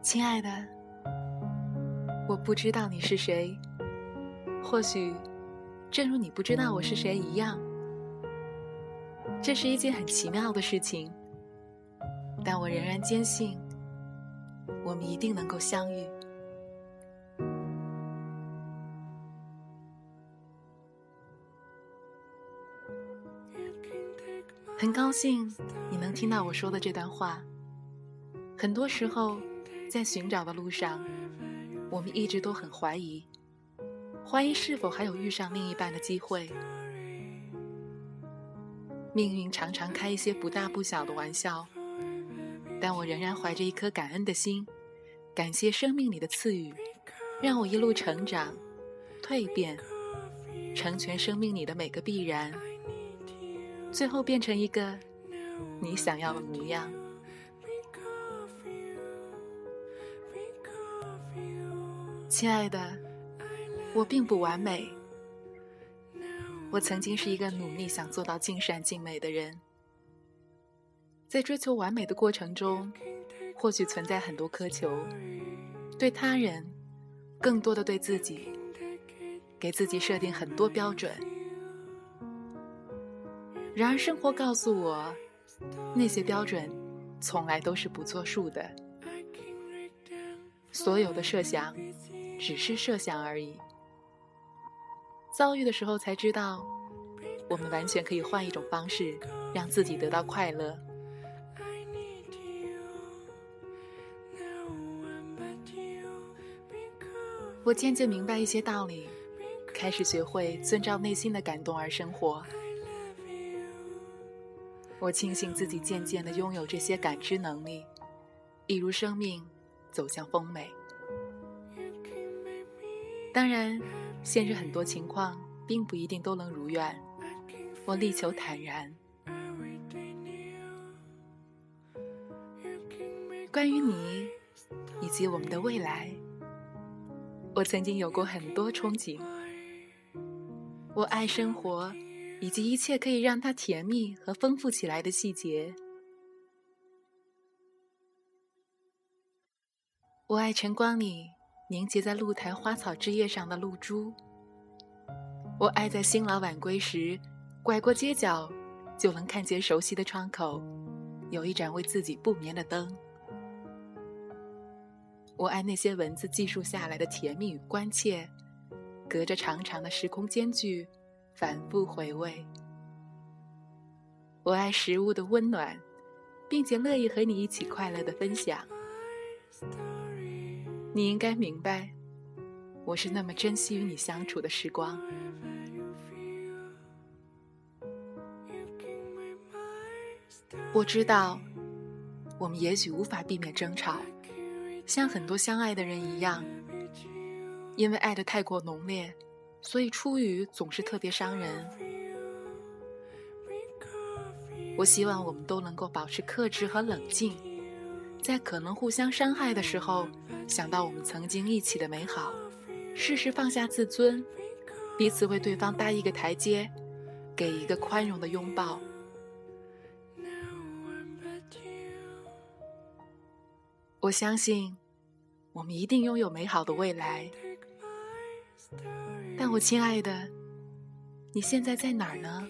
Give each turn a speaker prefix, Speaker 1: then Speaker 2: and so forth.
Speaker 1: 亲爱的，我不知道你是谁，或许正如你不知道我是谁一样，这是一件很奇妙的事情。但我仍然坚信，我们一定能够相遇。很高兴你能听到我说的这段话。很多时候，在寻找的路上，我们一直都很怀疑，怀疑是否还有遇上另一半的机会。命运常常开一些不大不小的玩笑，但我仍然怀着一颗感恩的心，感谢生命里的赐予，让我一路成长、蜕变，成全生命里的每个必然，最后变成一个你想要的模样。亲爱的，我并不完美。我曾经是一个努力想做到尽善尽美的人，在追求完美的过程中，或许存在很多苛求，对他人，更多的对自己，给自己设定很多标准。然而，生活告诉我，那些标准从来都是不作数的，所有的设想。只是设想而已。遭遇的时候才知道，我们完全可以换一种方式，让自己得到快乐。我渐渐明白一些道理，开始学会遵照内心的感动而生活。我庆幸自己渐渐的拥有这些感知能力，一如生命走向丰美。当然，现实很多情况并不一定都能如愿，我力求坦然。关于你以及我们的未来，我曾经有过很多憧憬。我爱生活，以及一切可以让它甜蜜和丰富起来的细节。我爱晨光里。凝结在露台花草枝叶上的露珠，我爱在新老晚归时，拐过街角，就能看见熟悉的窗口，有一盏为自己不眠的灯。我爱那些文字记述下来的甜蜜与关切，隔着长长的时空间距，反复回味。我爱食物的温暖，并且乐意和你一起快乐的分享。你应该明白，我是那么珍惜与你相处的时光。我知道，我们也许无法避免争吵，像很多相爱的人一样，因为爱的太过浓烈，所以出语总是特别伤人。我希望我们都能够保持克制和冷静，在可能互相伤害的时候。想到我们曾经一起的美好，适时放下自尊，彼此为对方搭一个台阶，给一个宽容的拥抱。我相信，我们一定拥有美好的未来。但我亲爱的，你现在在哪儿呢